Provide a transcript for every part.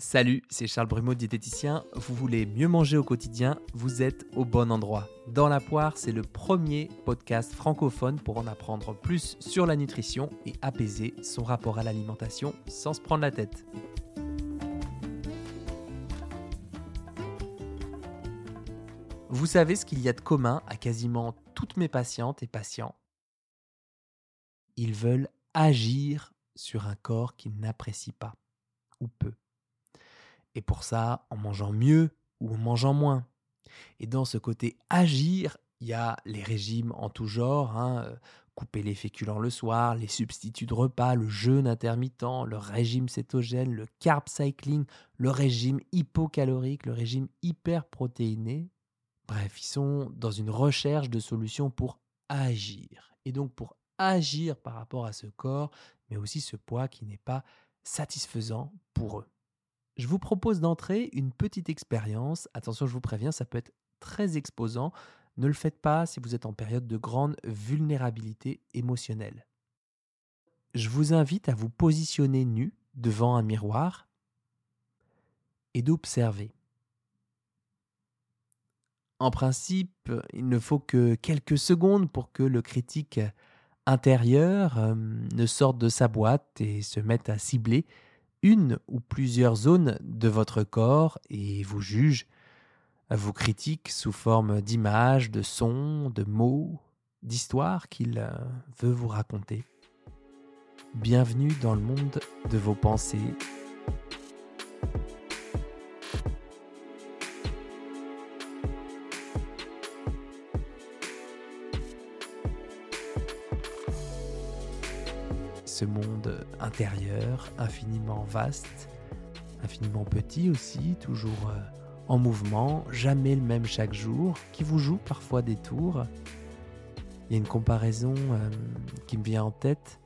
Salut, c'est Charles Brumeau, diététicien. Vous voulez mieux manger au quotidien? Vous êtes au bon endroit. Dans la poire, c'est le premier podcast francophone pour en apprendre plus sur la nutrition et apaiser son rapport à l'alimentation sans se prendre la tête. Vous savez ce qu'il y a de commun à quasiment toutes mes patientes et patients? Ils veulent agir sur un corps qu'ils n'apprécient pas ou peu. Et pour ça, en mangeant mieux ou en mangeant moins. Et dans ce côté agir, il y a les régimes en tout genre, hein, euh, couper les féculents le soir, les substituts de repas, le jeûne intermittent, le régime cétogène, le carb cycling, le régime hypocalorique, le régime hyperprotéiné. Bref, ils sont dans une recherche de solutions pour agir. Et donc pour agir par rapport à ce corps, mais aussi ce poids qui n'est pas satisfaisant pour eux je vous propose d'entrer une petite expérience. Attention, je vous préviens, ça peut être très exposant. Ne le faites pas si vous êtes en période de grande vulnérabilité émotionnelle. Je vous invite à vous positionner nu devant un miroir et d'observer. En principe, il ne faut que quelques secondes pour que le critique intérieur euh, ne sorte de sa boîte et se mette à cibler une ou plusieurs zones de votre corps et vous juge, vous critique sous forme d'images, de sons, de mots, d'histoires qu'il euh, veut vous raconter. Bienvenue dans le monde de vos pensées ce monde intérieur infiniment vaste, infiniment petit aussi, toujours euh, en mouvement, jamais le même chaque jour, qui vous joue parfois des tours. Il y a une comparaison euh, qui me vient en tête.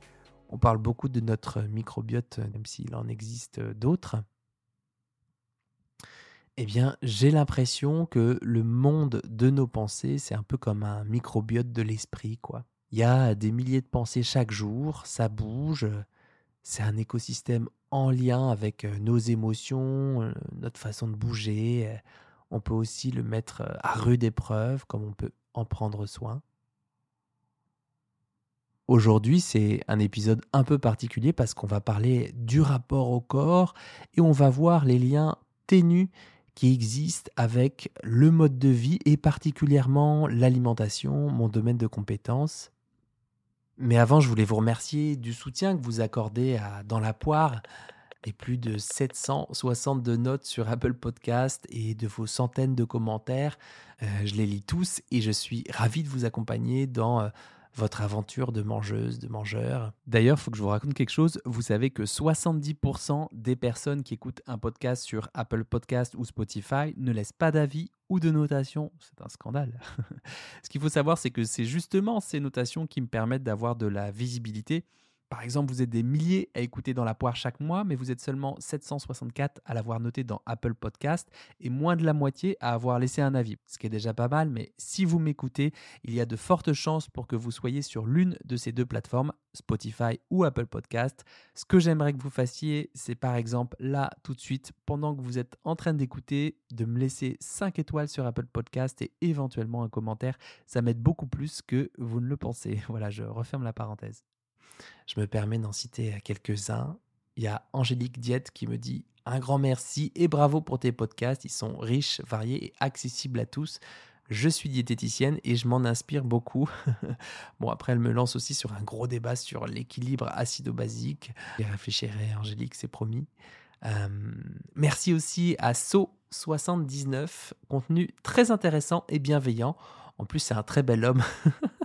On parle beaucoup de notre microbiote, même s'il en existe d'autres. Eh bien, j'ai l'impression que le monde de nos pensées, c'est un peu comme un microbiote de l'esprit, quoi. Il y a des milliers de pensées chaque jour, ça bouge. C'est un écosystème en lien avec euh, nos émotions, euh, notre façon de bouger. On peut aussi le mettre euh, à rude épreuve, comme on peut en prendre soin. Aujourd'hui, c'est un épisode un peu particulier parce qu'on va parler du rapport au corps et on va voir les liens ténus qui existent avec le mode de vie et particulièrement l'alimentation, mon domaine de compétences. Mais avant, je voulais vous remercier du soutien que vous accordez à Dans la poire, les plus de 762 notes sur Apple Podcast et de vos centaines de commentaires. Euh, je les lis tous et je suis ravi de vous accompagner dans euh, votre aventure de mangeuse, de mangeur. D'ailleurs, il faut que je vous raconte quelque chose. Vous savez que 70% des personnes qui écoutent un podcast sur Apple Podcast ou Spotify ne laissent pas d'avis ou de notation. C'est un scandale. Ce qu'il faut savoir, c'est que c'est justement ces notations qui me permettent d'avoir de la visibilité par exemple, vous êtes des milliers à écouter dans la poire chaque mois, mais vous êtes seulement 764 à l'avoir noté dans Apple Podcast et moins de la moitié à avoir laissé un avis, ce qui est déjà pas mal, mais si vous m'écoutez, il y a de fortes chances pour que vous soyez sur l'une de ces deux plateformes, Spotify ou Apple Podcast. Ce que j'aimerais que vous fassiez, c'est par exemple là, tout de suite, pendant que vous êtes en train d'écouter, de me laisser 5 étoiles sur Apple Podcast et éventuellement un commentaire. Ça m'aide beaucoup plus que vous ne le pensez. Voilà, je referme la parenthèse. Je me permets d'en citer quelques-uns. Il y a Angélique Diette qui me dit un grand merci et bravo pour tes podcasts. Ils sont riches, variés et accessibles à tous. Je suis diététicienne et je m'en inspire beaucoup. bon, après, elle me lance aussi sur un gros débat sur l'équilibre acido-basique. J'y réfléchirai, Angélique, c'est promis. Euh, merci aussi à So79, contenu très intéressant et bienveillant. En plus, c'est un très bel homme.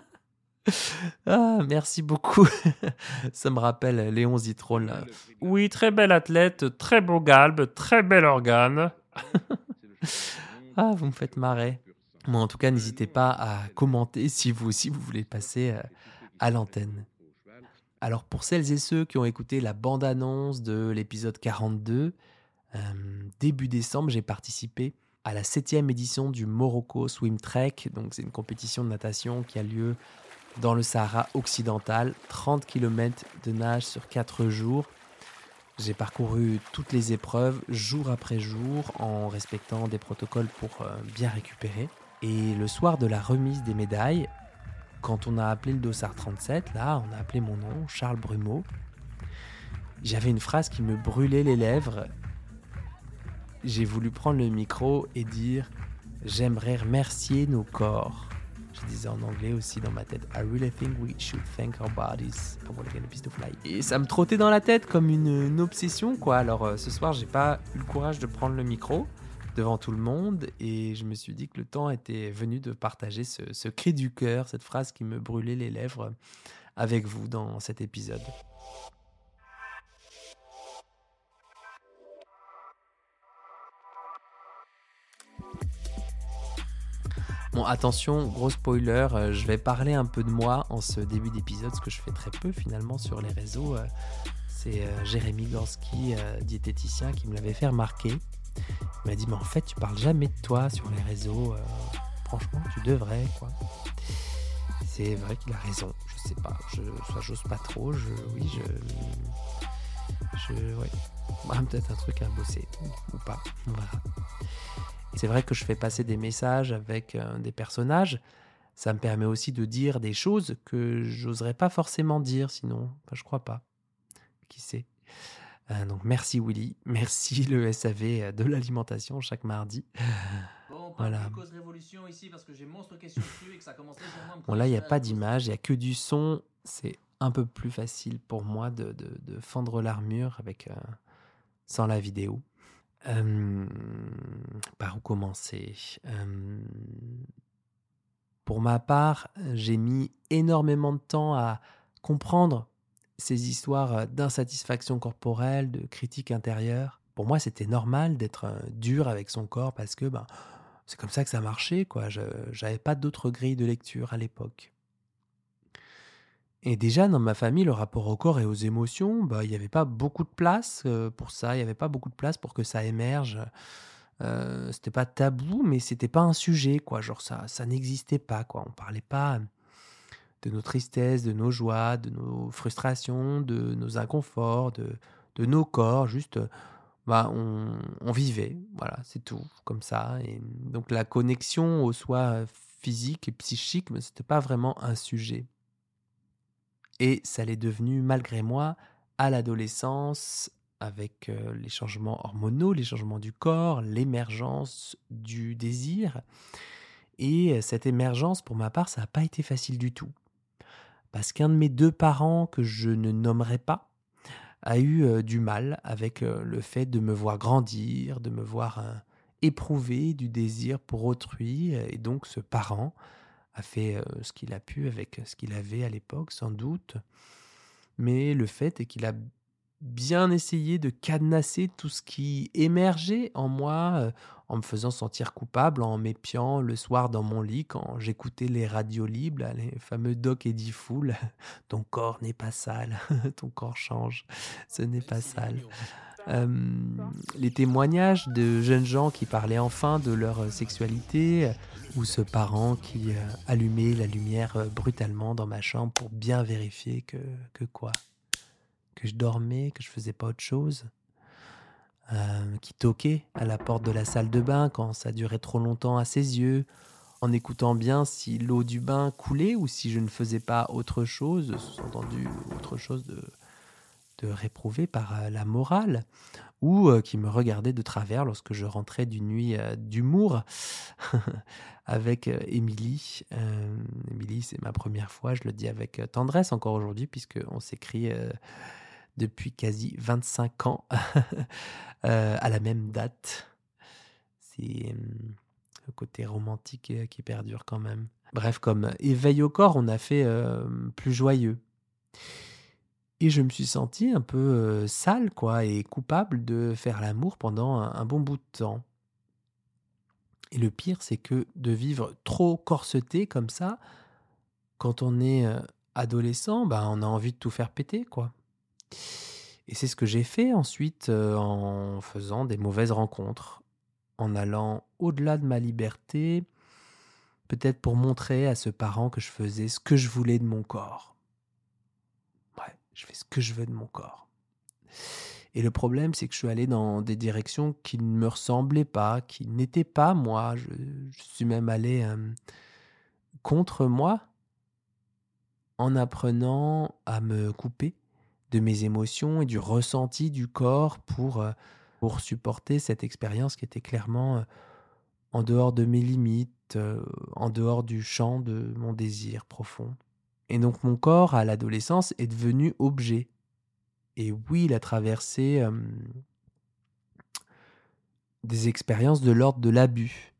Ah, merci beaucoup. Ça me rappelle Léon Zitrone. Oui, très bel athlète, très beau galbe, très bel organe. ah, vous me faites marrer. Moi, en tout cas, n'hésitez pas à commenter si vous aussi vous voulez passer euh, à l'antenne. Alors, pour celles et ceux qui ont écouté la bande-annonce de l'épisode 42, euh, début décembre, j'ai participé à la septième édition du Morocco Swim Trek. Donc, c'est une compétition de natation qui a lieu dans le Sahara occidental, 30 km de nage sur 4 jours. J'ai parcouru toutes les épreuves jour après jour en respectant des protocoles pour euh, bien récupérer. Et le soir de la remise des médailles, quand on a appelé le dossard 37, là, on a appelé mon nom, Charles Brumeau, j'avais une phrase qui me brûlait les lèvres. J'ai voulu prendre le micro et dire J'aimerais remercier nos corps. Je disais en anglais aussi dans ma tête I really think we should thank our bodies for a piece. Et ça me trottait dans la tête comme une, obsession, quoi. Alors euh, ce soir, j'ai pas eu le courage de prendre le micro devant tout le monde et je me suis dit que le temps était venu de partager ce, ce cri du cœur, cette phrase qui me brûlait les lèvres avec vous dans cet épisode. Attention, gros spoiler, euh, je vais parler un peu de moi en ce début d'épisode, ce que je fais très peu finalement sur les réseaux. Euh, c'est euh, Jérémy Gorski, diététicien, qui me l'avait fait remarquer. Il m'a dit, mais en fait, tu parles jamais de toi sur les réseaux. franchement, tu devrais, quoi. C'est vrai qu'il a raison. Je sais pas. Je, j'ose pas trop. Oui, je. Je. Ouais. Peut-être un truc à bosser. Ou pas. Verra. C'est vrai que je fais passer des messages avec euh, des personnages. Ça me permet aussi de dire des choses que j'oserais pas forcément dire sinon. Enfin, je crois pas. Qui sait euh, donc merci Willy, merci le SAV de l'alimentation chaque mardi. Bon, voilà. Bon là il n'y a pas d'image, il n'y a que du son. C'est un peu plus facile pour moi de, fendre l'armure avec euh, sans la vidéo par où commencer? Pour ma part, j'ai mis énormément de temps à comprendre ces histoires d'insatisfaction corporelle, de critique intérieure. Pour moi, c'était normal d'être dur avec son corps parce que ben, c'est comme ça que ça marchait. quoi. Je n'avais pas d'autre grille de lecture à l'époque. Et déjà, dans ma famille, le rapport au corps et aux émotions, bah, il n'y avait pas beaucoup de place euh, pour ça. Il n'y avait pas beaucoup de place pour que ça émerge. Euh, c'était pas tabou, mais c'était pas un sujet, quoi. Genre, ça, ça n'existait pas, quoi. On parlait pas de nos tristesses, de nos joies, de nos frustrations, de nos inconforts, de, de nos corps. Juste, bah, on, vivait. Voilà, c'est tout, comme ça. Et donc, la connexion au soi physique et psychique, mais c'était pas vraiment un sujet. Et ça l'est devenu malgré moi à l'adolescence avec euh, les changements hormonaux, les changements du corps, l'émergence du désir. Et euh, cette émergence, pour ma part, ça n'a pas été facile du tout. Parce qu'un de mes deux parents, que je ne nommerai pas, a eu euh, du mal avec le fait de me voir grandir, de me voir éprouver du désir pour autrui. Et donc ce parent a fait ce qu'il a pu avec ce qu'il avait à l'époque, sans doute. Mais le fait est qu'il a bien essayé de cadenasser tout ce qui émergeait en moi, en me faisant sentir coupable, en m'épiant le soir dans mon lit quand j'écoutais les radios libres, les fameux Doc Eddie Fool. Ton corps n'est pas sale, ton corps change, ce n'est pas sale. Les témoignages de jeunes gens qui parlaient enfin de leur sexualité, ou ce parent qui euh, allumait la lumière euh, brutalement dans ma chambre pour bien vérifier que, que quoi? Que je dormais, que je faisais pas autre chose? Euh, qui toquait à la porte de la salle de bain quand ça durait trop longtemps à ses yeux, en écoutant bien si l'eau du bain coulait ou si je ne faisais pas autre chose, sous-entendu autre chose de, de par la morale, ou qui me regardait de travers lorsque je rentrais d'une nuit d'humour avec Émilie. Émilie, c'est ma première fois, je le dis avec tendresse encore aujourd'hui, puisqu'on s'écrit depuis quasi 25 ans à la même date. C'est le côté romantique qui perdure quand même. Bref, comme éveil au corps, on a fait plus joyeux. Et je me suis senti un peu sale, quoi, et coupable de faire l'amour pendant un, bon bout de temps. Et le pire, c'est que de vivre trop corseté comme ça, quand on est adolescent, bah, on a envie de tout faire péter, quoi. Et c'est ce que j'ai fait ensuite en faisant des mauvaises rencontres, en allant au-delà de ma liberté, peut-être pour montrer à ce parent que je faisais ce que je voulais de mon corps je fais ce que je veux de mon corps. Et le problème, c'est que je suis allé dans des directions qui ne me ressemblaient pas, qui n'étaient pas moi. Je, suis même allé contre moi en apprenant à me couper de mes émotions et du ressenti du corps pour, pour supporter cette expérience qui était clairement en dehors de mes limites, en dehors du champ de mon désir profond. Et donc mon corps, à l'adolescence, est devenu objet. Et oui, il a traversé des expériences de l'ordre de l'abus.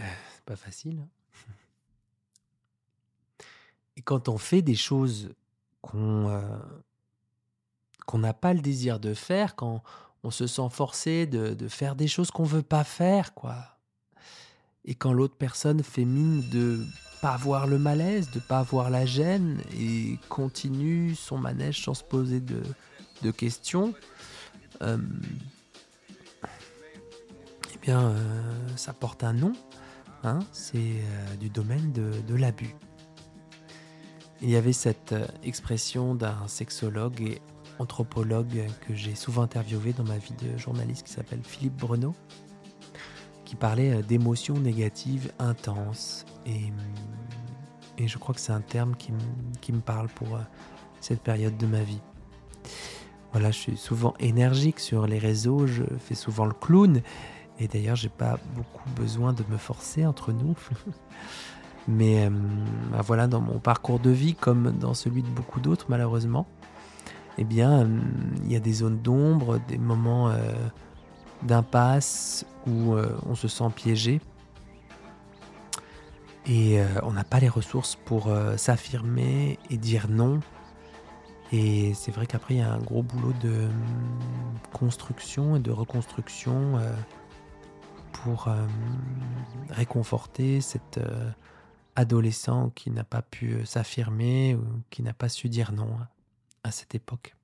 Euh, c'est pas facile. Hein. Et quand on fait des choses qu'on euh, qu'on n'a pas le désir de faire, quand on se sent forcé de, faire des choses qu'on veut pas faire, quoi. Et quand l'autre personne fait mine de pas avoir le malaise, de pas avoir la gêne et continue son manège sans se poser de, questions, euh, eh bien, euh, ça porte un nom. Hein, c'est euh, du domaine de, de l'abus. Il y avait cette expression d'un sexologue et anthropologue que j'ai souvent interviewé dans ma vie de journaliste qui s'appelle Philippe Breneau, qui parlait euh, d'émotions négatives intenses. Et, je crois que c'est un terme qui, qui, me parle pour euh, cette période de ma vie. Voilà, je suis souvent énergique sur les réseaux, je fais souvent le clown. Et d'ailleurs, j'ai pas beaucoup besoin de me forcer entre nous. Mais euh, bah voilà, dans mon parcours de vie, comme dans celui de beaucoup d'autres, malheureusement, eh bien, euh, il y a des zones d'ombre, des moments euh, d'impasse où euh, on se sent piégé. Et on n'a pas les ressources pour s'affirmer et dire non. Et c'est vrai qu'après, il y a un gros boulot de construction et de reconstruction pour réconforter cet adolescent qui n'a pas pu s'affirmer ou qui n'a pas su dire non à cette époque.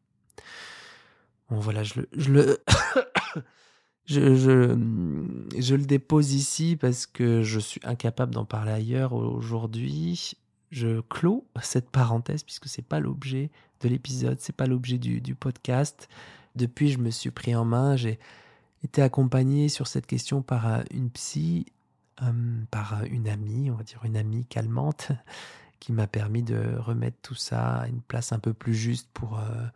Bon voilà, je le, je le, je, je, le dépose ici parce que je suis incapable d'en parler ailleurs aujourd'hui. Je clôt cette parenthèse puisque c'est pas l'objet de l'épisode, c'est pas l'objet du, du podcast. Depuis, je me suis pris en main, j'ai été accompagné sur cette question par euh, une psy, euh, par une amie, on va dire une amie calmante, qui m'a permis de remettre tout ça à une place un peu plus juste pour euh,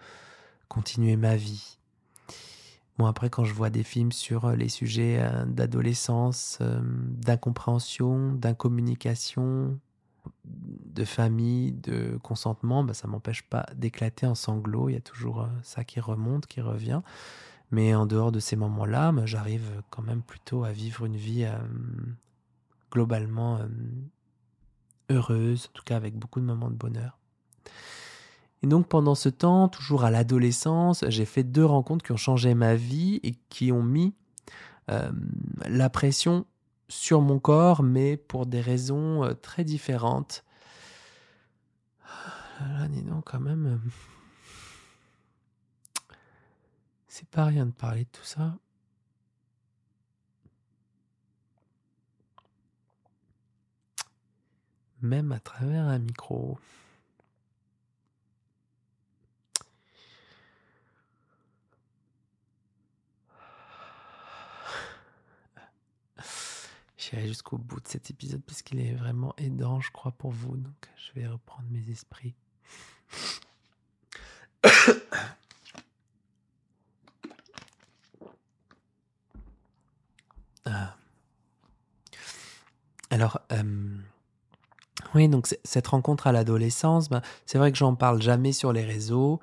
continuer ma vie. Bon, après, quand je vois des films sur euh, les sujets euh, d'adolescence, d'incompréhension, d'incommunication, de famille, de consentement, bah, ça m'empêche pas d'éclater en sanglots. Il y a toujours ça qui remonte, qui revient. Mais en dehors de ces moments-là, bah, j'arrive quand même plutôt à vivre une vie globalement heureuse, en tout cas avec beaucoup de moments de bonheur. Et donc pendant ce temps, toujours à l'adolescence, j'ai fait deux rencontres qui ont changé ma vie et qui ont mis euh, la pression sur mon corps, mais pour des raisons euh, très différentes. Ah là, quand même. Euh, c'est pas rien de parler de tout ça. Même à travers un micro. J'irai jusqu'au bout de cet épisode parce qu'il est vraiment aidant, je crois, pour vous. Donc, je vais reprendre mes esprits. Ah. Alors, euh, oui, donc cette rencontre à l'adolescence, ben, c'est vrai que j'en parle jamais sur les réseaux.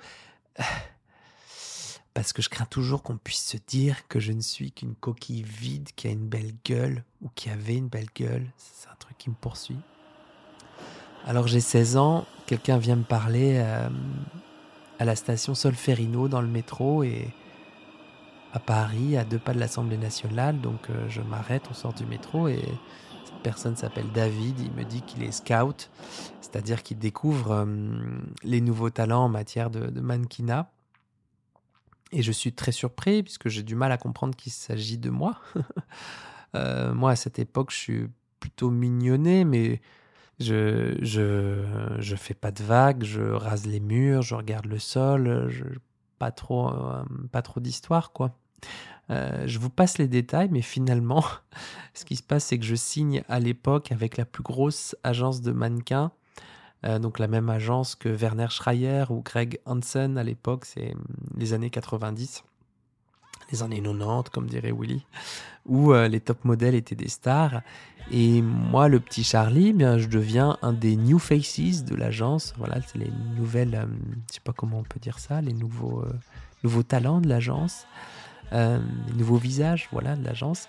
Parce que je crains toujours qu'on puisse se dire que je ne suis qu'une coquille vide qui a une belle gueule ou qui avait une belle gueule. C'est un truc qui me poursuit. Alors j'ai 16 ans, quelqu'un vient me parler euh, à la station Solferino dans le métro et à Paris, à deux pas de l'Assemblée nationale. Donc euh, je m'arrête, on sort du métro et personne s'appelle David, il me dit qu'il est scout, c'est-à-dire qu'il découvre euh, les nouveaux talents en matière de, mannequinat. Et je suis très surpris puisque j'ai du mal à comprendre qu'il s'agit de moi. Euh, moi, à cette époque, je suis plutôt mignonné, mais je, je, je fais pas de vagues, je rase les murs, je regarde le sol, pas trop, euh, pas trop d'histoire, quoi. Euh, je vous passe les détails, mais finalement, ce qui se passe, c'est que je signe à l'époque avec la plus grosse agence de mannequins, euh, donc la même agence que Werner Schreier ou Greg Hansen à l'époque, c'est hum, les années 90, les années 90, comme dirait Willy, où les top modèles étaient des stars. Et moi, le petit Charlie, eh bien, je deviens un des new faces de l'agence. Voilà, c'est les nouvelles, je je sais pas comment on peut dire ça, les nouveaux, nouveaux talents de l'agence euh, nouveaux visages voilà, de l'agence,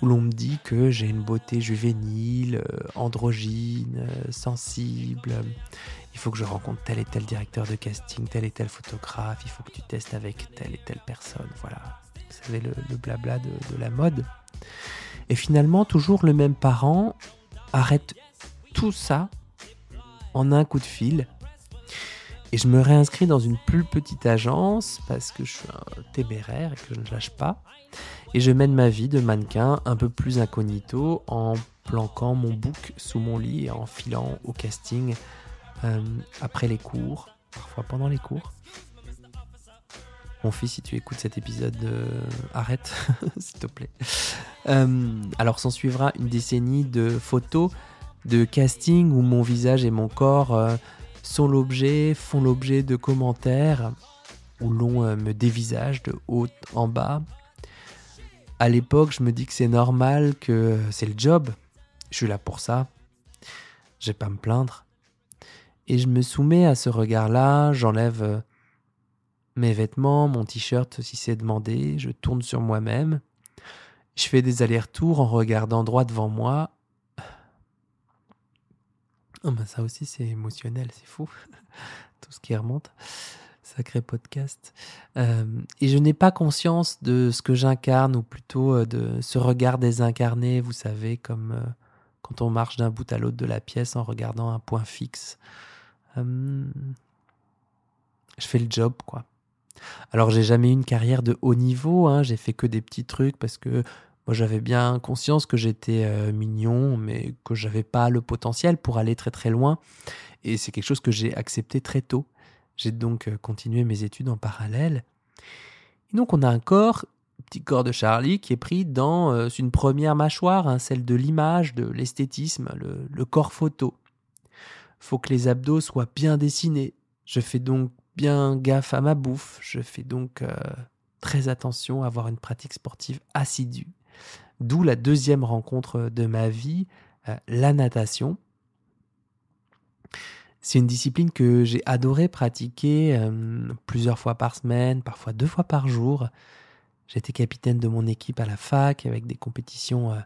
où l'on me dit que j'ai une beauté juvénile, euh, androgyne, euh, sensible. Il faut que je rencontre tel et tel directeur de casting, tel et tel photographe. Il faut que tu testes avec telle et telle personne. Voilà, vous savez, le, blabla de la mode. Et finalement, toujours le même parent arrête tout ça en un coup de fil et je me réinscris dans une plus petite agence parce que je suis un téméraire et que je ne lâche pas. Et je mène ma vie de mannequin un peu plus incognito en planquant mon book sous mon lit et en filant au casting euh, après les cours, parfois pendant les cours. Mon fils, si tu écoutes cet épisode, euh, arrête, s'il te plaît. Euh, alors s'en suivra une décennie de photos, de casting où mon visage et mon corps sont l'objet, font l'objet de commentaires où l'on euh, me dévisage de haut en bas. À l'époque, je me dis que c'est normal, que c'est le job. Je suis là pour ça. Je vais pas me plaindre. Et je me soumets à ce regard-là, j'enlève euh, mes vêtements, mon t-shirt si c'est demandé, je tourne sur moi-même. Je fais des allers-retours en regardant droit devant moi Oh, bah, ça aussi, c'est émotionnel, c'est fou. Tout ce qui remonte. Sacré podcast. Euh, et je n'ai pas conscience de ce que j'incarne, ou plutôt euh, de ce regard désincarné, vous savez, comme euh, quand on marche d'un bout à l'autre de la pièce en regardant un point fixe. je fais le job, quoi. Alors, j'ai jamais eu une carrière de haut niveau, hein, j'ai fait que des petits trucs parce que moi, j'avais bien conscience que j'étais euh, mignon, mais que j'avais pas le potentiel pour aller très très loin. Et c'est quelque chose que j'ai accepté très tôt. J'ai donc euh, continué mes études en parallèle. Et donc, on a un corps, petit corps de Charlie, qui est pris dans euh, une première mâchoire, hein, celle de l'image, de l'esthétisme, le, le, corps photo. Faut que les abdos soient bien dessinés. Je fais donc bien gaffe à ma bouffe. Je fais donc très attention à avoir une pratique sportive assidue. D'où la deuxième rencontre de ma vie, euh, la natation. C'est une discipline que j'ai adoré pratiquer euh, plusieurs fois par semaine, parfois deux fois par jour. J'étais capitaine de mon équipe à la fac avec des compétitions euh,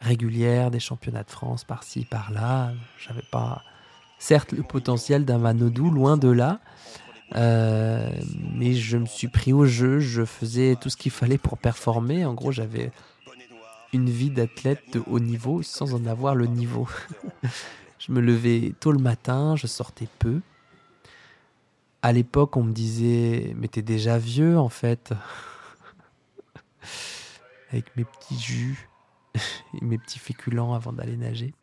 régulières, des championnats de France par-ci, par-là. J'avais pas, certes, le potentiel d'un Manodou, loin de là. mais je me suis pris au jeu, je faisais tout ce qu'il fallait pour performer. En gros, j'avais une vie d'athlète de haut niveau sans en avoir le niveau. je me levais tôt le matin, je sortais peu. À l'époque, on me disait, mais t'es déjà vieux en fait. Avec mes petits jus et mes petits féculents avant d'aller nager.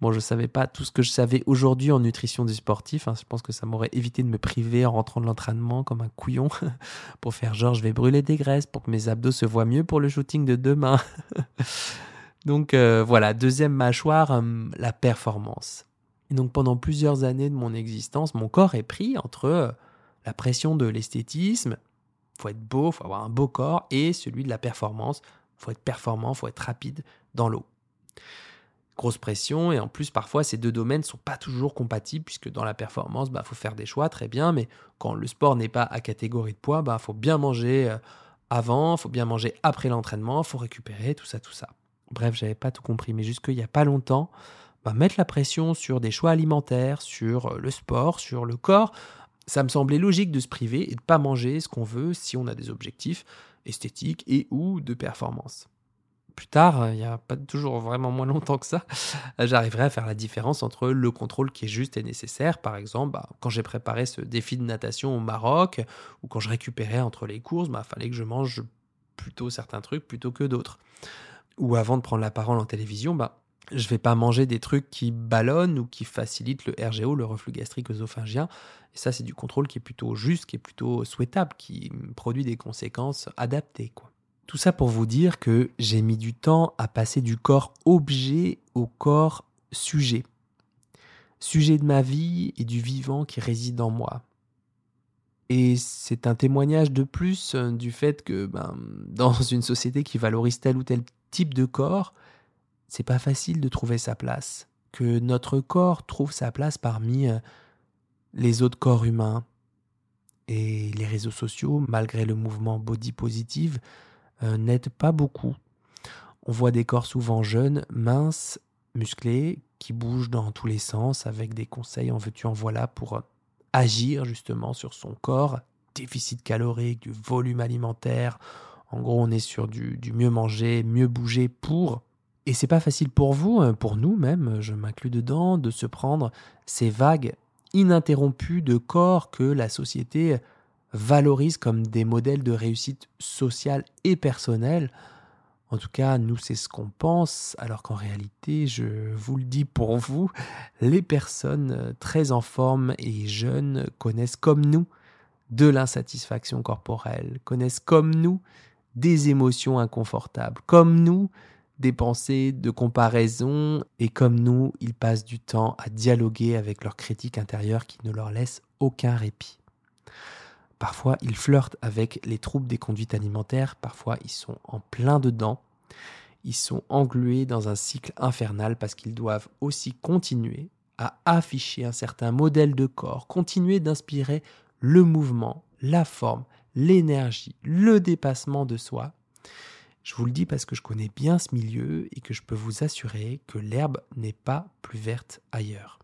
Bon, je savais pas tout ce que je savais aujourd'hui en nutrition du sportif. Hein. Je pense que ça m'aurait évité de me priver en rentrant de l'entraînement comme un couillon pour faire genre je vais brûler des graisses pour que mes abdos se voient mieux pour le shooting de demain. donc euh, voilà, deuxième mâchoire, hum, la performance. Et donc pendant plusieurs années de mon existence, mon corps est pris entre euh, la pression de l'esthétisme, faut être beau, faut avoir un beau corps, et celui de la performance, faut être performant, faut être rapide dans l'eau grosse pression. Et en plus parfois ces deux domaines sont pas toujours compatibles puisque dans la performance bah faut faire des choix très bien. Mais quand le sport n'est pas à catégorie de poids bah faut bien manger euh, avant faut bien manger après l'entraînement faut récupérer tout ça tout ça. Bref j'avais pas tout compris. Mais jusqu'il y a pas longtemps bah, mettre la pression sur des choix alimentaires sur euh, le sport sur le corps ça me semblait logique de se priver et de pas manger ce qu'on veut si on a des objectifs esthétiques et ou de performance plus tard, euh, il n'y a pas toujours vraiment moins longtemps que ça, euh, j'arriverai à faire la différence entre le contrôle qui est juste et nécessaire. Par exemple, bah, quand j'ai préparé ce défi de natation au Maroc, ou quand je récupérais entre les courses, il bah, fallait que je mange plutôt certains trucs plutôt que d'autres. ou avant de prendre la parole en télévision, bah, je vais pas manger des trucs qui ballonnent ou qui facilitent le RGO, le reflux gastrique œsophagien. Et ça, c'est du contrôle qui est plutôt juste, qui est plutôt souhaitable, qui produit des conséquences adaptées. Quoi. Tout ça pour vous dire que j'ai mis du temps à passer du corps objet au corps sujet. Sujet de ma vie et du vivant qui réside en moi. Et c'est un témoignage de plus euh, du fait que ben, dans une société qui valorise tel ou tel type de corps, c'est pas facile de trouver sa place. Que notre corps trouve sa place parmi euh, les autres corps humains. Et les réseaux sociaux, malgré le mouvement body positive, euh, n'aident pas beaucoup. On voit des corps souvent jeunes, minces, musclés, qui bougent dans tous les sens avec des conseils en veux-tu en voilà pour euh, agir justement sur son corps, déficit calorique, du volume alimentaire. En gros, on est sur du, du mieux manger, mieux bouger pour et c'est pas facile pour vous, hein, pour nous même, je m'inclus dedans, de se prendre ces vagues ininterrompues de corps que la société valorise comme des modèles de réussite sociale et personnelle. En tout cas, nous, c'est ce qu'on pense, alors qu'en réalité, je vous le dis pour vous, les personnes très en forme et jeunes connaissent comme nous de l'insatisfaction corporelle, connaissent comme nous des émotions inconfortables, comme nous des pensées de comparaison, et comme nous, ils passent du temps à dialoguer avec leur critique intérieure qui ne leur laisse aucun répit. Parfois, ils flirtent avec les troubles des conduites alimentaires, parfois ils sont en plein dedans, ils sont englués dans un cycle infernal parce qu'ils doivent aussi continuer à afficher un certain modèle de corps, continuer d'inspirer le mouvement, la forme, l'énergie, le dépassement de soi, je vous le dis parce que je connais bien ce milieu et que je peux vous assurer que l'herbe n'est pas plus verte ailleurs.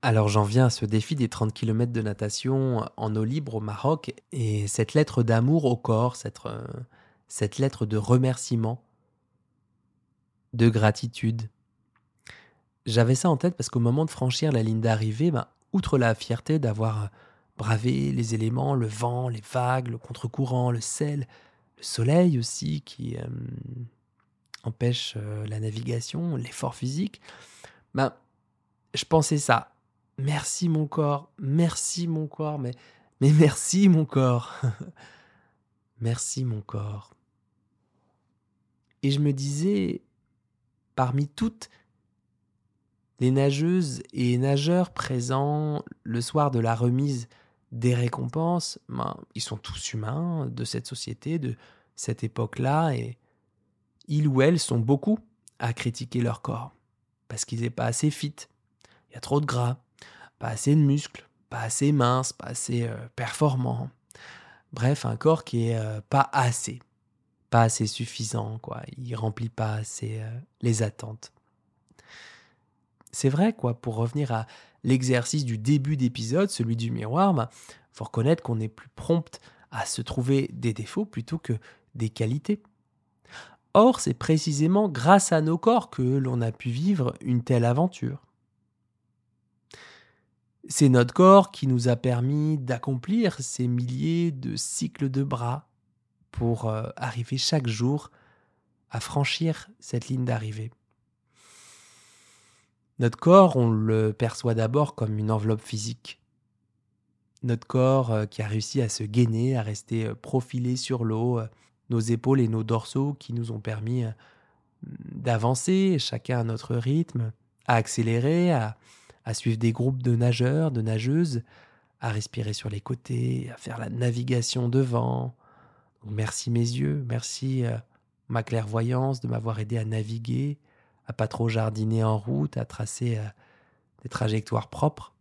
Alors j'en viens à ce défi des 30 km de natation en eau libre au Maroc et cette lettre d'amour au corps, cette, euh, cette lettre de remerciement, de gratitude. J'avais ça en tête parce qu'au moment de franchir la ligne d'arrivée, ben, outre la fierté d'avoir bravé les éléments, le vent, les vagues, le contre-courant, le sel, le soleil aussi qui euh, empêche euh, la navigation, l'effort physique, ben, je pensais ça. Merci mon corps, merci mon corps, mais, merci mon corps. merci mon corps. Et je me disais, parmi toutes les nageuses et nageurs présents le soir de la remise des récompenses, ben, ils sont tous humains de cette société, de cette époque-là, et ils ou elles sont beaucoup à critiquer leur corps, parce qu'ils n'est pas assez fit, il y a trop de gras, pas assez de muscles, pas assez mince, pas assez euh, performant. Bref, un corps qui est euh, pas assez, pas assez suffisant, quoi. Il remplit pas assez euh, les attentes. C'est vrai, quoi, pour revenir à l'exercice du début d'épisode, celui du miroir, il bah, faut reconnaître qu'on est plus prompt à se trouver des défauts plutôt que des qualités. Or, c'est précisément grâce à nos corps que l'on a pu vivre une telle aventure. C'est notre corps qui nous a permis d'accomplir ces milliers de cycles de bras pour euh, arriver chaque jour à franchir cette ligne d'arrivée. Notre corps, on le perçoit d'abord comme une enveloppe physique. Notre corps euh, qui a réussi à se gainer, à rester euh, profilé sur l'eau, nos épaules et nos dorsaux qui nous ont permis d'avancer, chacun à notre rythme, à accélérer, à, suivre des groupes de nageurs, de nageuses, à respirer sur les côtés, à faire la navigation devant. merci mes yeux, merci ma clairvoyance de m'avoir aidé à naviguer, à pas trop jardiner en route, à tracer euh, des trajectoires propres,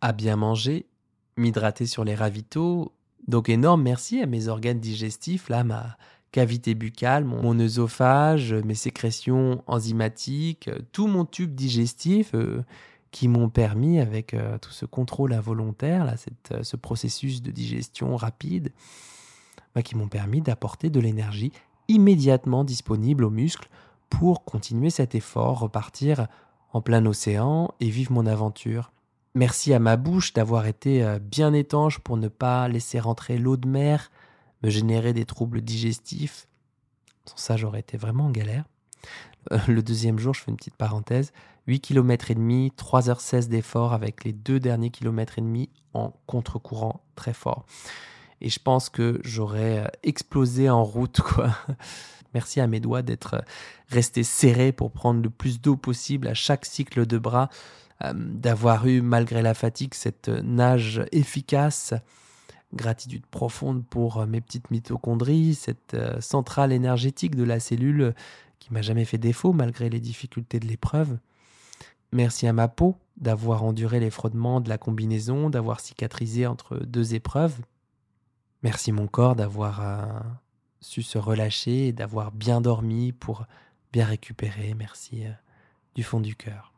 à bien manger, m'hydrater sur les ravitaux. Donc énorme merci à mes organes digestifs, là, ma cavité buccale, mon, œsophage, mes sécrétions enzymatiques, tout mon tube digestif euh, qui m'ont permis, avec euh, tout ce contrôle involontaire, là, cette, ce processus de digestion rapide, bah, qui m'ont permis d'apporter de l'énergie immédiatement disponible aux muscles pour continuer cet effort, repartir en plein océan et vivre mon aventure. Merci à ma bouche d'avoir été euh, bien étanche pour ne pas laisser rentrer l'eau de mer, me générer des troubles digestifs. Sans ça, j'aurais été vraiment en galère. Euh, le deuxième jour, je fais une petite parenthèse, 8 km et demi, 3h16 d'effort avec les deux derniers kilomètres et demi en contre-courant très fort. Et je pense que j'aurais euh, explosé en route. Merci à mes doigts d'être euh, restés serrés pour prendre le plus d'eau possible à chaque cycle de bras, d'avoir eu, malgré la fatigue, cette nage efficace. Gratitude profonde pour mes petites mitochondries, cette centrale énergétique de la cellule qui m'a jamais fait défaut malgré les difficultés de l'épreuve. Merci à ma peau d'avoir enduré les frottements de la combinaison, d'avoir cicatrisé entre deux épreuves. Merci mon corps d'avoir euh, su se relâcher et d'avoir bien dormi pour bien récupérer. Merci euh, du fond du cœur.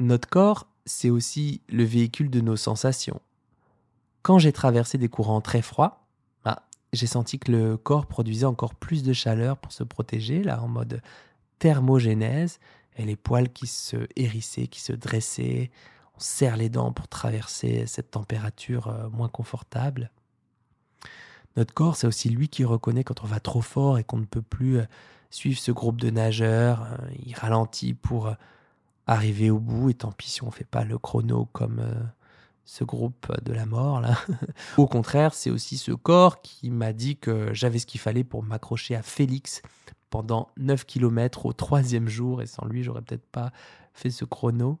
Notre corps, c'est aussi le véhicule de nos sensations. Quand j'ai traversé des courants très froids, j'ai senti que le corps produisait encore plus de chaleur pour se protéger, là, en mode thermogénèse, et les poils qui se hérissaient, qui se dressaient. On serre les dents pour traverser cette température euh, moins confortable. Notre corps, c'est aussi lui qui reconnaît quand on va trop fort et qu'on ne peut plus euh, suivre ce groupe de nageurs. Euh, il ralentit pour arriver au bout, et tant pis si on ne fait pas le chrono comme ce groupe de la mort là. Au contraire, c'est aussi ce corps qui m'a dit que j'avais ce qu'il fallait pour m'accrocher à Félix pendant 9 km au troisième jour et sans lui, j'aurais peut-être pas fait ce chrono.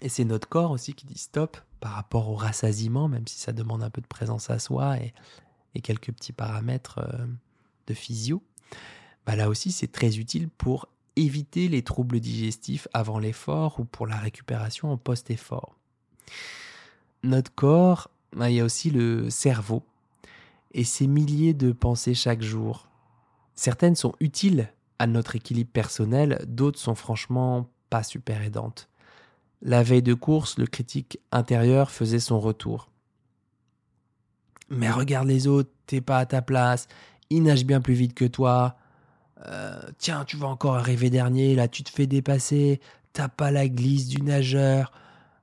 Et c'est notre corps aussi qui dit stop par rapport au rassasiement, même si ça demande un peu de présence à soi et, quelques petits paramètres euh, de physio. Bah là aussi, c'est très utile pour éviter les troubles digestifs avant l'effort ou pour la récupération en post-effort notre corps, ben, il y a aussi le cerveau et ses milliers de pensées chaque jour. Certaines sont utiles à notre équilibre personnel, d'autres sont franchement pas super aidantes. La veille de course, le critique intérieur faisait son retour. Mais regarde les autres, t'es pas à ta place, ils nagent bien plus vite que toi. Euh, tiens, tu vas encore arriver dernier, là tu te fais dépasser, t'as pas la glisse du nageur.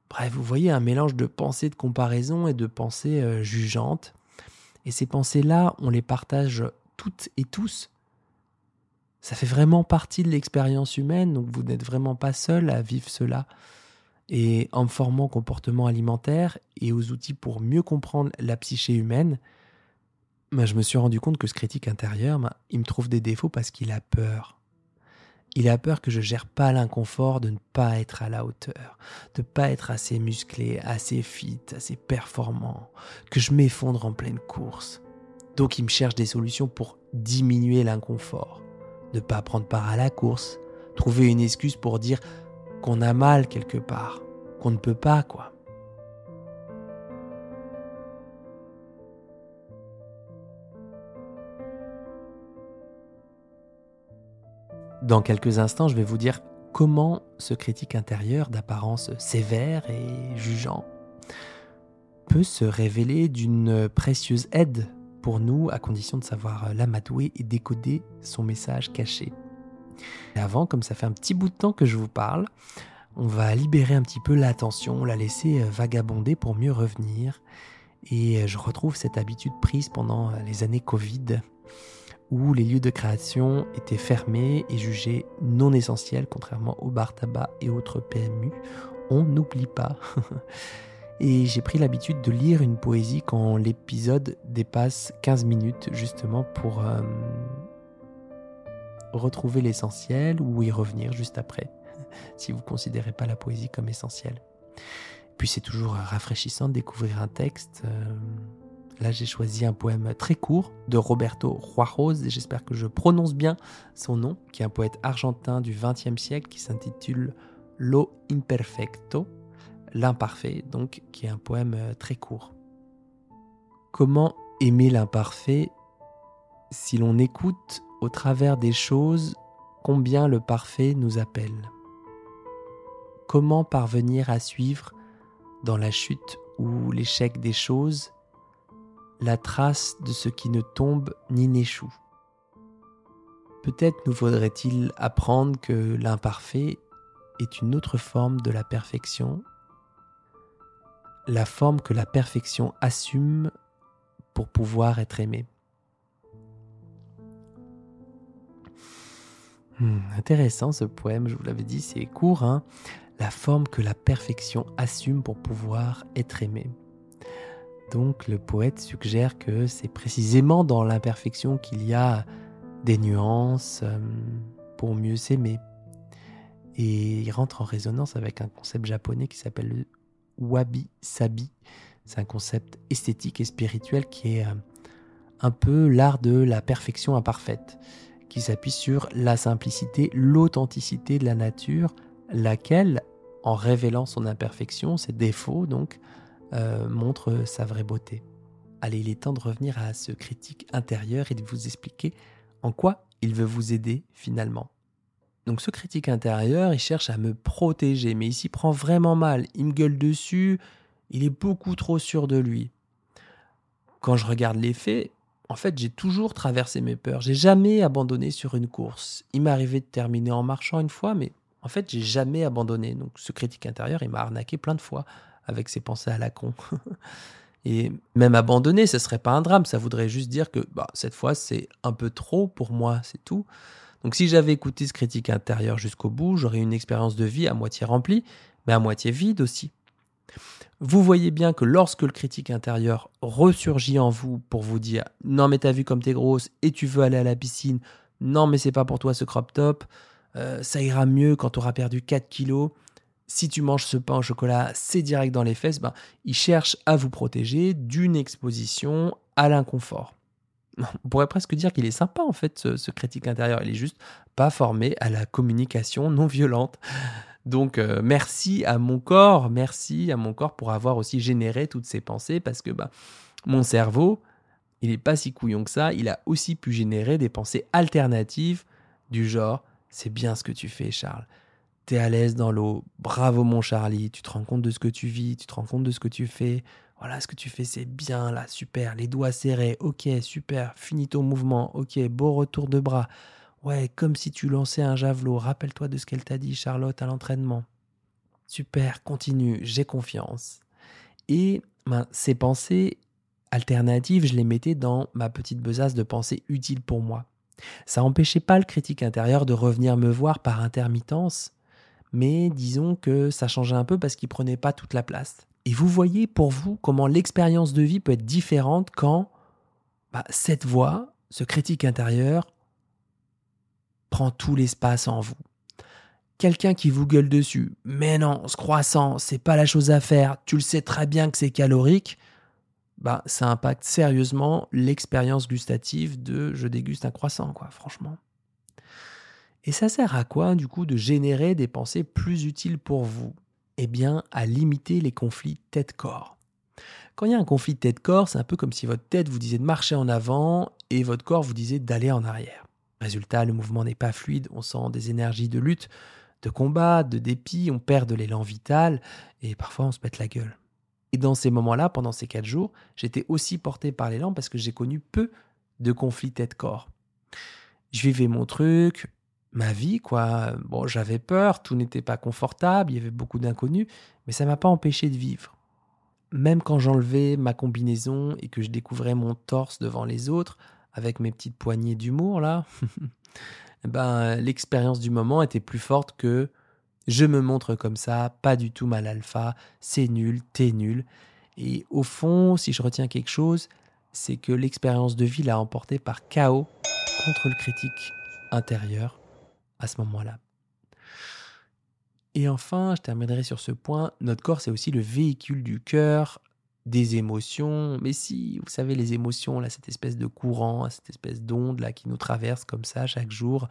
Bref, vous voyez un mélange de pensées de comparaison et de pensées euh, jugeantes. Et ces pensées-là, on les partage toutes et tous. Ça fait vraiment partie de l'expérience humaine, donc vous n'êtes vraiment pas seul à vivre cela. Et en me formant au comportement alimentaire et aux outils pour mieux comprendre la psyché humaine, ben, je me suis rendu compte que ce critique intérieur, ben, il me trouve des défauts parce qu'il a peur. Il a peur que je gère pas l'inconfort de ne pas être à la hauteur, de pas être assez musclé, assez fit, assez performant, que je m'effondre en pleine course. Donc il me cherche des solutions pour diminuer l'inconfort, ne pas prendre part à la course, trouver une excuse pour dire qu'on a mal quelque part, qu'on ne peut pas quoi. Dans quelques instants, je vais vous dire comment ce critique intérieur d'apparence sévère et jugeant peut se révéler d'une précieuse aide pour nous à condition de savoir l'amadouer et décoder son message caché. Avant, comme ça fait un petit bout de temps que je vous parle, on va libérer un petit peu l'attention, la laisser vagabonder pour mieux revenir. Et je retrouve cette habitude prise pendant les années Covid où les lieux de création étaient fermés et jugés non essentiels, contrairement aux bars tabac et autres PMU. On n'oublie pas. et j'ai pris l'habitude de lire une poésie quand l'épisode dépasse 15 minutes, justement pour euh, retrouver l'essentiel ou y revenir juste après, si vous ne considérez pas la poésie comme essentielle. Puis c'est toujours rafraîchissant de découvrir un texte. Euh, Là, j'ai choisi un poème très court de Roberto Juarez, et j'espère que je prononce bien son nom, qui est un poète argentin du XXe siècle qui s'intitule Lo imperfecto, l'imparfait, donc qui est un poème euh, très court. Comment aimer l'imparfait si l'on écoute au travers des choses combien le parfait nous appelle? Comment parvenir à suivre dans la chute ou l'échec des choses la trace de ce qui ne tombe ni n'échoue? Peut-être nous faudrait-il apprendre que l'imparfait est une autre forme de la perfection, la forme que la perfection assume pour pouvoir être aimée. Hmm, intéressant ce poème, je vous l'avais dit, c'est court, hein la forme que la perfection assume pour pouvoir être aimé. Donc le poète suggère que c'est précisément dans l'imperfection qu'il y a des nuances euh, pour mieux s'aimer. Et il rentre en résonance avec un concept japonais qui s'appelle le wabi-sabi. C'est un concept esthétique et spirituel qui est euh, un peu l'art de la perfection imparfaite, qui s'appuie sur la simplicité, l'authenticité de la nature, laquelle, en révélant son imperfection, ses défauts, donc, euh, montre sa vraie beauté. Allez, il est temps de revenir à ce critique intérieur et de vous expliquer en quoi il veut vous aider finalement. Donc ce critique intérieur, il cherche à me protéger, mais il s'y prend vraiment mal. Il me gueule dessus, il est beaucoup trop sûr de lui. Quand je regarde les faits, en fait, j'ai toujours traversé mes peurs. J'ai jamais abandonné sur une course. Il m'est arrivé de terminer en marchant une fois, mais en fait, j'ai jamais abandonné. Donc ce critique intérieur, il m'a arnaqué plein de fois avec ses pensées à la con. Et même abandonner, ce serait pas un drame. Ça voudrait juste dire que bah, cette fois, c'est un peu trop pour moi, c'est tout. Donc si j'avais écouté ce critique intérieur jusqu'au bout, j'aurais une expérience de vie à moitié remplie, mais à moitié vide aussi. Vous voyez bien que lorsque le critique intérieur ressurgit en vous pour vous dire non mais t'as vu comme t'es grosse et tu veux aller à la piscine, non mais c'est pas pour toi ce crop top, euh, ça ira mieux quand tu auras perdu 4 kilos, si tu manges ce pain au chocolat, c'est direct dans les fesses, ben, il cherche à vous protéger d'une exposition à l'inconfort. On pourrait presque dire qu'il est sympa en fait, ce, critique intérieur. Il est juste pas formé à la communication non violente. Donc euh, merci à mon corps, merci à mon corps pour avoir aussi généré toutes ces pensées parce que ben, mon cerveau, il n'est pas si couillon que ça. Il a aussi pu générer des pensées alternatives du genre c'est bien ce que tu fais, Charles t'es à l'aise dans l'eau, bravo mon Charlie, tu te rends compte de ce que tu vis, tu te rends compte de ce que tu fais, voilà ce que tu fais c'est bien là, super, les doigts serrés, ok, super, finis ton mouvement, ok, beau retour de bras, ouais, comme si tu lançais un javelot, rappelle-toi de ce qu'elle t'a dit Charlotte à l'entraînement. Super, continue, j'ai confiance. Et ben, ces pensées alternatives, je les mettais dans ma petite besace de pensées utiles pour moi. Ça n'empêchait pas le critique intérieur de revenir me voir par intermittence, mais disons que ça changeait un peu parce qu'il prenait pas toute la place. Et vous voyez pour vous comment l'expérience de vie peut être différente quand bah, cette voix, ce critique intérieur, prend tout l'espace en vous. Quelqu'un qui vous gueule dessus, mais non, ce croissant, c'est pas la chose à faire, tu le sais très bien que c'est calorique, bah, ça impacte sérieusement l'expérience gustative de je déguste un croissant, quoi, franchement. Et ça sert à quoi, du coup, de générer des pensées plus utiles pour vous? Eh bien, à limiter les conflits tête-corps. Quand il y a un conflit tête-corps, c'est un peu comme si votre tête vous disait de marcher en avant et votre corps vous disait d'aller en arrière. Résultat, le mouvement n'est pas fluide, on sent des énergies de lutte, de combat, de dépit, on perd de l'élan vital et parfois on se pète la gueule. Et dans ces moments-là, pendant ces quatre jours, j'étais aussi porté par l'élan parce que j'ai connu peu de conflits tête-corps. Je vivais mon truc, ma vie, quoi. Bon, j'avais peur, tout n'était pas confortable, il y avait beaucoup d'inconnus, mais ça m'a pas empêché de vivre. Même quand j'enlevais ma combinaison et que je découvrais mon torse devant les autres, avec mes petites poignées d'humour là, ben l'expérience du moment était plus forte que je me montre comme ça, pas du tout mal alpha, c'est nul, t'es nul. Et au fond, si je retiens quelque chose, c'est que l'expérience de vie l'a emporté par chaos contre le critique intérieur à ce moment-là. Et enfin, je terminerai sur ce point, notre corps c'est aussi le véhicule du cœur, des émotions, mais si, vous savez, les émotions, là, cette espèce de courant, cette espèce d'onde là qui nous traverse comme ça chaque jour,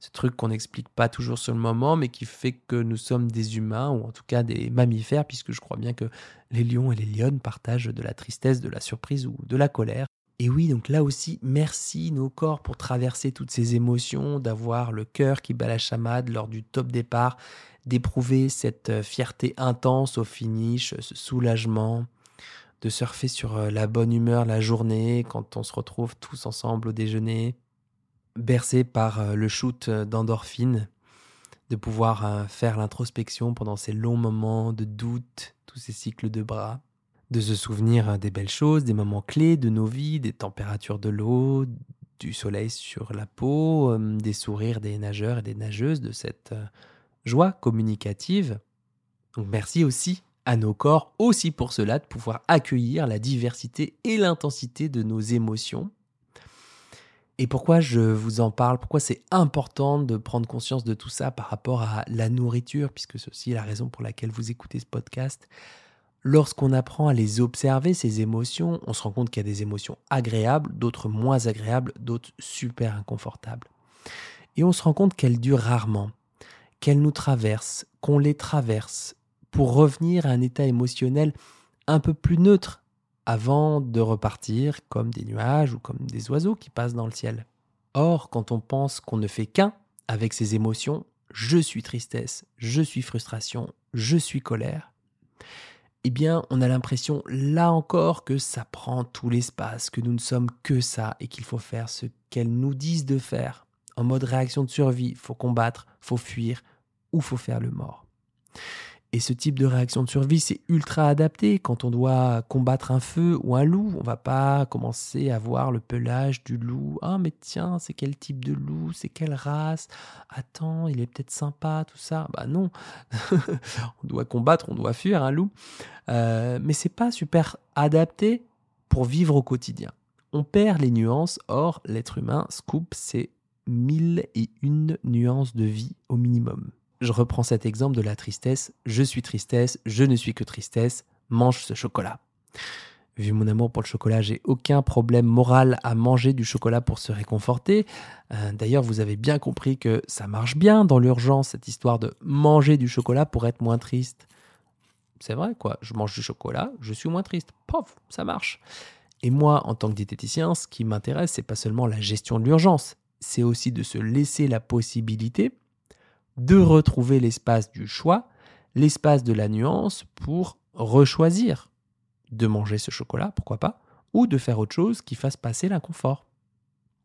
ce truc qu'on n'explique pas toujours sur le moment, mais qui fait que nous sommes des humains, ou en tout cas des mammifères, puisque je crois bien que les lions et les lionnes partagent de la tristesse, de la surprise ou de la colère. Et oui, donc là aussi, merci nos corps pour traverser toutes ces émotions, d'avoir le cœur qui bat la chamade lors du top départ, d'éprouver cette euh, fierté intense au finish, ce soulagement, de surfer sur euh, la bonne humeur la journée quand on se retrouve tous ensemble au déjeuner, bercé par euh, le shoot d'endorphine, de pouvoir faire l'introspection pendant ces longs moments de doute, tous ces cycles de bras de se souvenir des belles choses, des moments clés de nos vies, des températures de l'eau, du soleil sur la peau, des sourires des nageurs et des nageuses, de cette joie communicative. Donc merci aussi à nos corps, aussi pour cela, de pouvoir accueillir la diversité et l'intensité de nos émotions. Et pourquoi je vous en parle? Pourquoi c'est important de prendre conscience de tout ça par rapport à la nourriture, puisque c'est aussi la raison pour laquelle vous écoutez ce podcast? Lorsqu'on apprend à les observer, ces émotions, on se rend compte qu'il y a des émotions agréables, d'autres moins agréables, d'autres super inconfortables. Et on se rend compte qu'elles durent rarement, qu'elles nous traversent, qu'on les traverse, pour revenir à un état émotionnel un peu plus neutre avant de repartir comme des nuages ou comme des oiseaux qui passent dans le ciel. Or, quand on pense qu'on ne fait qu'un avec ses émotions, je suis tristesse, je suis frustration, je suis colère, eh bien, on a l'impression, là encore, que ça prend tout l'espace, que nous ne sommes que ça et qu'il faut faire ce qu'elles nous disent de faire. En mode réaction de survie, faut combattre, faut fuir ou faut faire le mort. Et ce type de réaction de survie, c'est ultra adapté. Quand on doit combattre un feu ou un loup, on va pas commencer à voir le pelage du loup. Ah, mais tiens, c'est quel type de loup? C'est quelle race? Attends, il est peut-être sympa, tout ça. Bah non. on doit combattre, on doit fuir un loup. Euh, mais c'est pas super adapté pour vivre au quotidien. On perd les nuances. Or, l'être humain, scoop, c'est mille et une nuances de vie au minimum. Je reprends cet exemple de la tristesse. Je suis tristesse, je ne suis que tristesse, mange ce chocolat. Vu mon amour pour le chocolat, j'ai aucun problème moral à manger du chocolat pour se réconforter. Euh, d'ailleurs, vous avez bien compris que ça marche bien dans l'urgence, cette histoire de manger du chocolat pour être moins triste. C'est vrai, quoi. Je mange du chocolat, je suis moins triste. Pof, ça marche. Et moi, en tant que diététicien, ce qui m'intéresse, c'est pas seulement la gestion de l'urgence, c'est aussi de se laisser la possibilité de retrouver l'espace du choix, l'espace de la nuance pour rechoisir de manger ce chocolat, pourquoi pas, ou de faire autre chose qui fasse passer l'inconfort.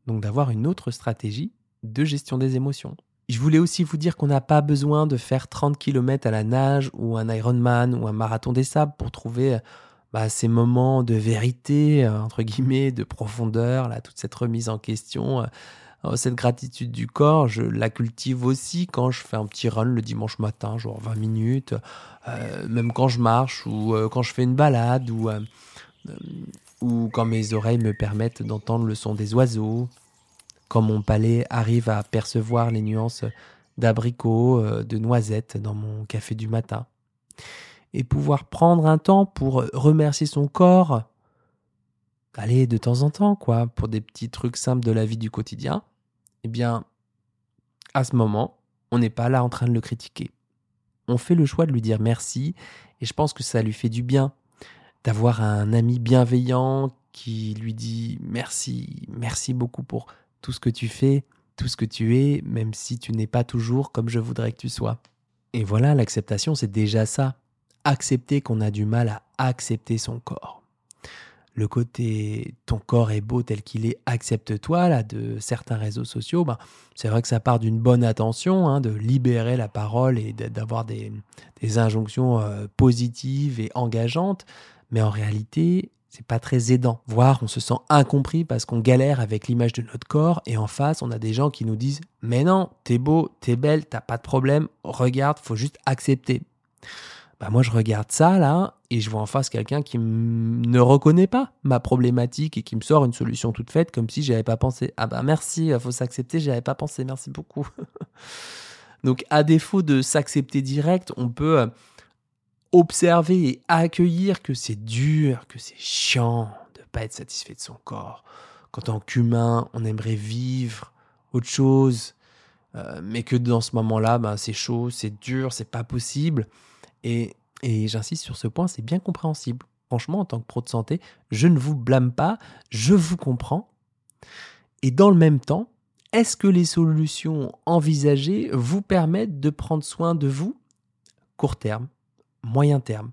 Donc d'avoir une autre stratégie de gestion des émotions. Je voulais aussi vous dire qu'on n'a pas besoin de faire 30 km à la nage ou un Ironman ou un marathon des sables pour trouver bah, ces moments de vérité, euh, entre guillemets, de profondeur, là, toute cette remise en question, euh, cette gratitude du corps, je la cultive aussi quand je fais un petit run le dimanche matin, genre 20 minutes, euh, même quand je marche ou euh, quand je fais une balade ou quand mes oreilles me permettent d'entendre le son des oiseaux, quand mon palais arrive à percevoir les nuances d'abricots, de noisettes dans mon café du matin. Et pouvoir prendre un temps pour remercier son corps, allez, de temps en temps, quoi, pour des petits trucs simples de la vie du quotidien, eh bien, à ce moment, on n'est pas là en train de le critiquer. On fait le choix de lui dire merci, et je pense que ça lui fait du bien d'avoir un ami bienveillant qui lui dit merci, merci beaucoup pour tout ce que tu fais, tout ce que tu es, même si tu n'es pas toujours comme je voudrais que tu sois. Et voilà, l'acceptation, c'est déjà ça. Accepter qu'on a du mal à accepter son corps le côté ton corps est beau tel qu'il est, accepte-toi, là, de certains réseaux sociaux, ben, c'est vrai que ça part d'une bonne attention, hein, de libérer la parole et d'avoir des, injonctions euh, positives et engageantes, mais en réalité, c'est pas très aidant. Voire on se sent incompris parce qu'on galère avec l'image de notre corps et en face, on a des gens qui nous disent Mais non, t'es beau, t'es belle, t'as pas de problème, regarde, faut juste accepter. Bah moi je regarde ça là et je vois en face quelqu'un qui ne reconnaît pas ma problématique et qui me sort une solution toute faite comme si j'avais pas pensé. Ah bah merci, faut s'accepter, j'avais pas pensé, merci beaucoup. Donc à défaut de s'accepter direct, on peut euh, observer et accueillir que c'est dur, que c'est chiant de pas être satisfait de son corps. Qu'en tant qu'humain, on aimerait vivre autre chose, euh, mais que dans ce moment-là, ben, c'est chaud, c'est dur, c'est pas possible. Et, j'insiste sur ce point, c'est bien compréhensible. Franchement, en tant que pro de santé, je ne vous blâme pas, je vous comprends. Et dans le même temps, est-ce que les solutions envisagées vous permettent de prendre soin de vous? Court terme, moyen terme,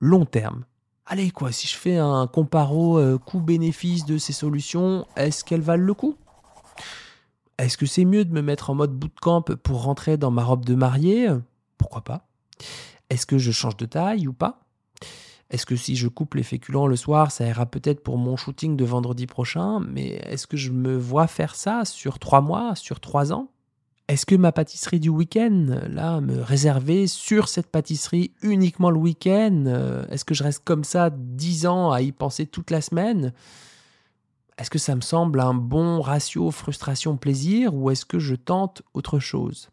long terme. Allez quoi, si je fais un comparo euh, coût-bénéfice de ces solutions, est-ce qu'elles valent le coup? Est-ce que c'est mieux de me mettre en mode bootcamp pour rentrer dans ma robe de mariée? Pourquoi pas est-ce que je change de taille ou pas? Est-ce que si je coupe les féculents le soir, ça ira peut-être pour mon shooting de vendredi prochain, mais est-ce que je me vois faire ça sur trois mois, sur trois ans? Est-ce que ma pâtisserie du week-end, là, me réserver sur cette pâtisserie uniquement le week-end? Est-ce que je reste comme ça dix ans à y penser toute la semaine? Est-ce que ça me semble un bon ratio frustration-plaisir ou est-ce que je tente autre chose?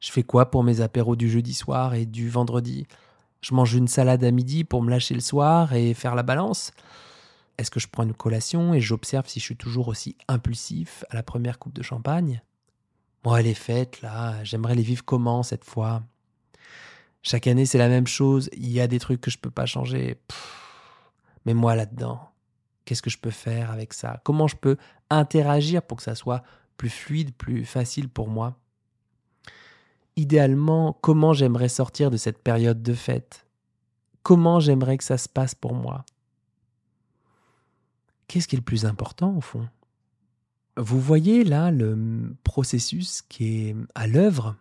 Je fais quoi pour mes apéros du jeudi soir et du vendredi? Je mange une salade à midi pour me lâcher le soir et faire la balance? Est-ce que je prends une collation et j'observe si je suis toujours aussi impulsif à la première coupe de champagne? Elle est faite là, j'aimerais les vivre comment cette fois? Chaque année c'est la même chose, il y a des trucs que je peux pas changer. mais moi là-dedans, qu'est-ce que je peux faire avec ça? Comment je peux interagir pour que ça soit plus fluide, plus facile pour moi? Idéalement, comment j'aimerais sortir de cette période de fête? Comment j'aimerais que ça se passe pour moi? Qu'est-ce qui est le plus important au fond? Vous voyez là le processus qui est à l'œuvre.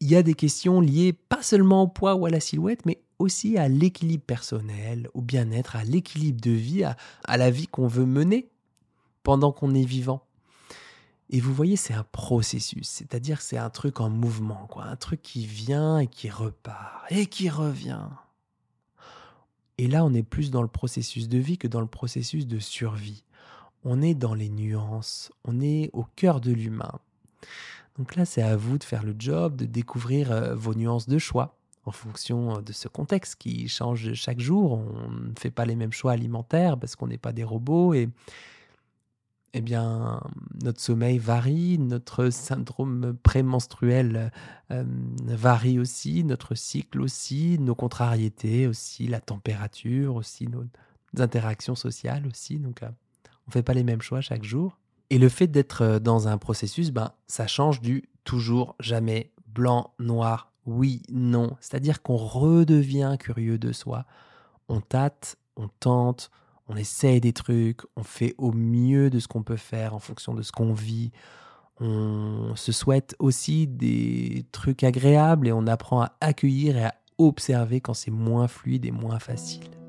Il y a des questions liées pas seulement au poids ou à la silhouette, mais aussi à l'équilibre personnel, au bien-être, à l'équilibre de vie, à, à la vie qu'on veut mener pendant qu'on est vivant. Et vous voyez, c'est un processus, c'est-à-dire c'est un truc en mouvement, quoi, un truc qui vient et qui repart et qui revient. Et là, on est plus dans le processus de vie que dans le processus de survie. On est dans les nuances, on est au cœur de l'humain. Donc là, c'est à vous de faire le job, de découvrir euh, vos nuances de choix en fonction de ce contexte qui change chaque jour. On ne fait pas les mêmes choix alimentaires parce qu'on n'est pas des robots et eh bien, notre sommeil varie, notre syndrome prémenstruel euh, varie aussi, notre cycle aussi, nos contrariétés aussi, la température aussi, nos interactions sociales aussi. Donc, euh, on ne fait pas les mêmes choix chaque jour. Et le fait d'être euh, dans un processus, ben, ça change du toujours, jamais, blanc, noir, oui, non. C'est-à-dire qu'on redevient curieux de soi. On tâte, on tente, on essaye des trucs, on fait au mieux de ce qu'on peut faire en fonction de ce qu'on vit. On se souhaite aussi des trucs agréables et on apprend à accueillir et à observer quand c'est moins fluide et moins facile.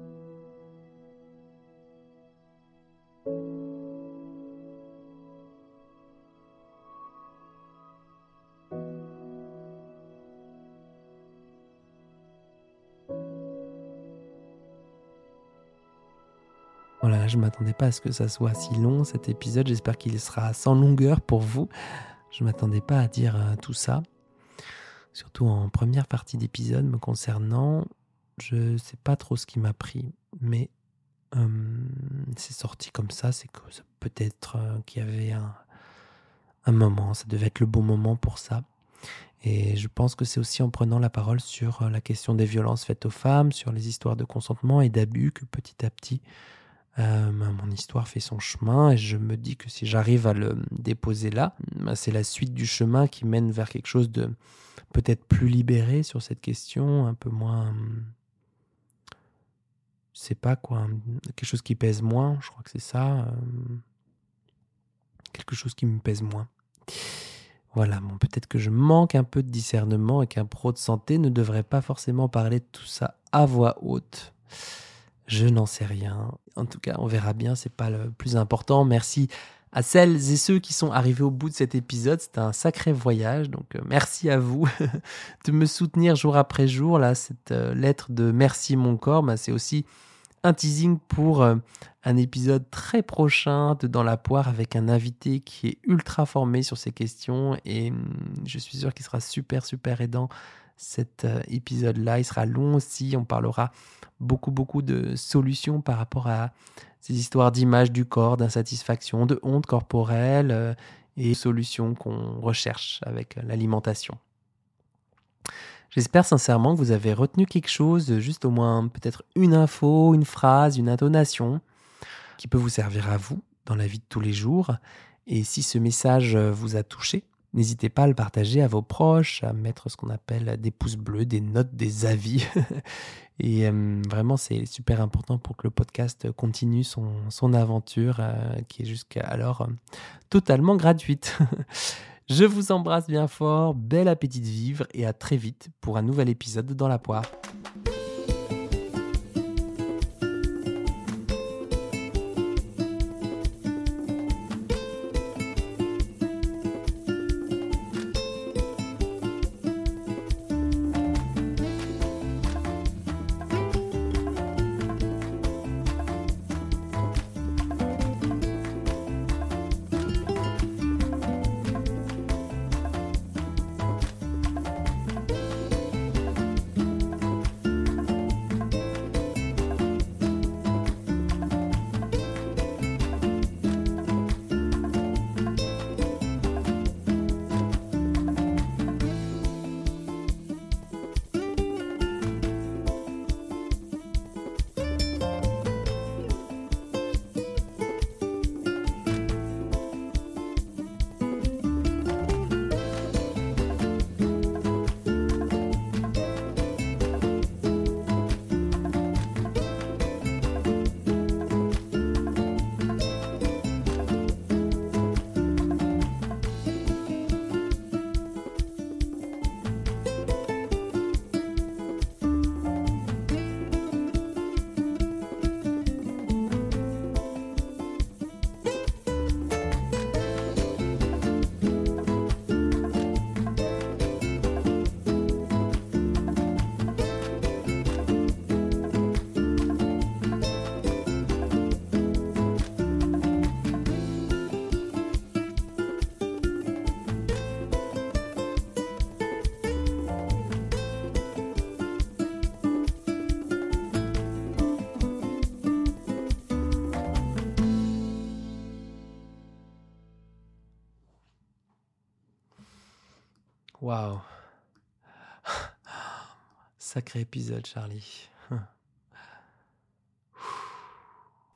Voilà, je ne m'attendais pas à ce que ça soit si long cet épisode. J'espère qu'il sera sans longueur pour vous. Je ne m'attendais pas à dire euh, tout ça. Surtout en première partie d'épisode me concernant, je ne sais pas trop ce qui m'a pris, mais euh, c'est sorti comme ça. C'est que peut-être euh, qu'il y avait un, un moment, ça devait être le bon moment pour ça. Et je pense que c'est aussi en prenant la parole sur la question des violences faites aux femmes, sur les histoires de consentement et d'abus que petit à petit euh, mon histoire fait son chemin et je me dis que si j'arrive à le déposer là, bah, c'est la suite du chemin qui mène vers quelque chose de peut-être plus libéré sur cette question, un peu moins. Je sais pas quoi, quelque chose qui pèse moins, je crois que c'est ça. Euh, quelque chose qui me pèse moins. Voilà, peut-être que je manque un peu de discernement et qu'un pro de santé ne devrait pas forcément parler de tout ça à voix haute. Je n'en sais rien. En tout cas, on verra bien, c'est pas le plus important. Merci à celles et ceux qui sont arrivés au bout de cet épisode. C'était un sacré voyage, donc euh, merci à vous de me soutenir jour après jour. Là, cette euh, lettre de merci mon corps, bah, c'est aussi un teasing pour euh, un épisode très prochain de Dans la poire avec un invité qui est ultra formé sur ces questions et hum, je suis sûr qu'il sera super super aidant cet épisode-là. Il sera long aussi, on parlera beaucoup, beaucoup de solutions par rapport à ces histoires d'image du corps, d'insatisfaction, de honte corporelle euh, et solutions qu'on recherche avec l'alimentation. J'espère sincèrement que vous avez retenu quelque chose, juste au moins peut-être une info, une phrase, une intonation qui peut vous servir à vous dans la vie de tous les jours. Et si ce message vous a touché, N'hésitez pas à le partager à vos proches, à mettre ce qu'on appelle des pouces bleus, des notes, des avis. Et euh, vraiment, c'est super important pour que le podcast continue son, aventure, euh, qui est jusqu'alors euh, totalement gratuite. Je vous embrasse bien fort, bel appétit de vivre et à très vite pour un nouvel épisode dans la poire. Sacré épisode, Charlie.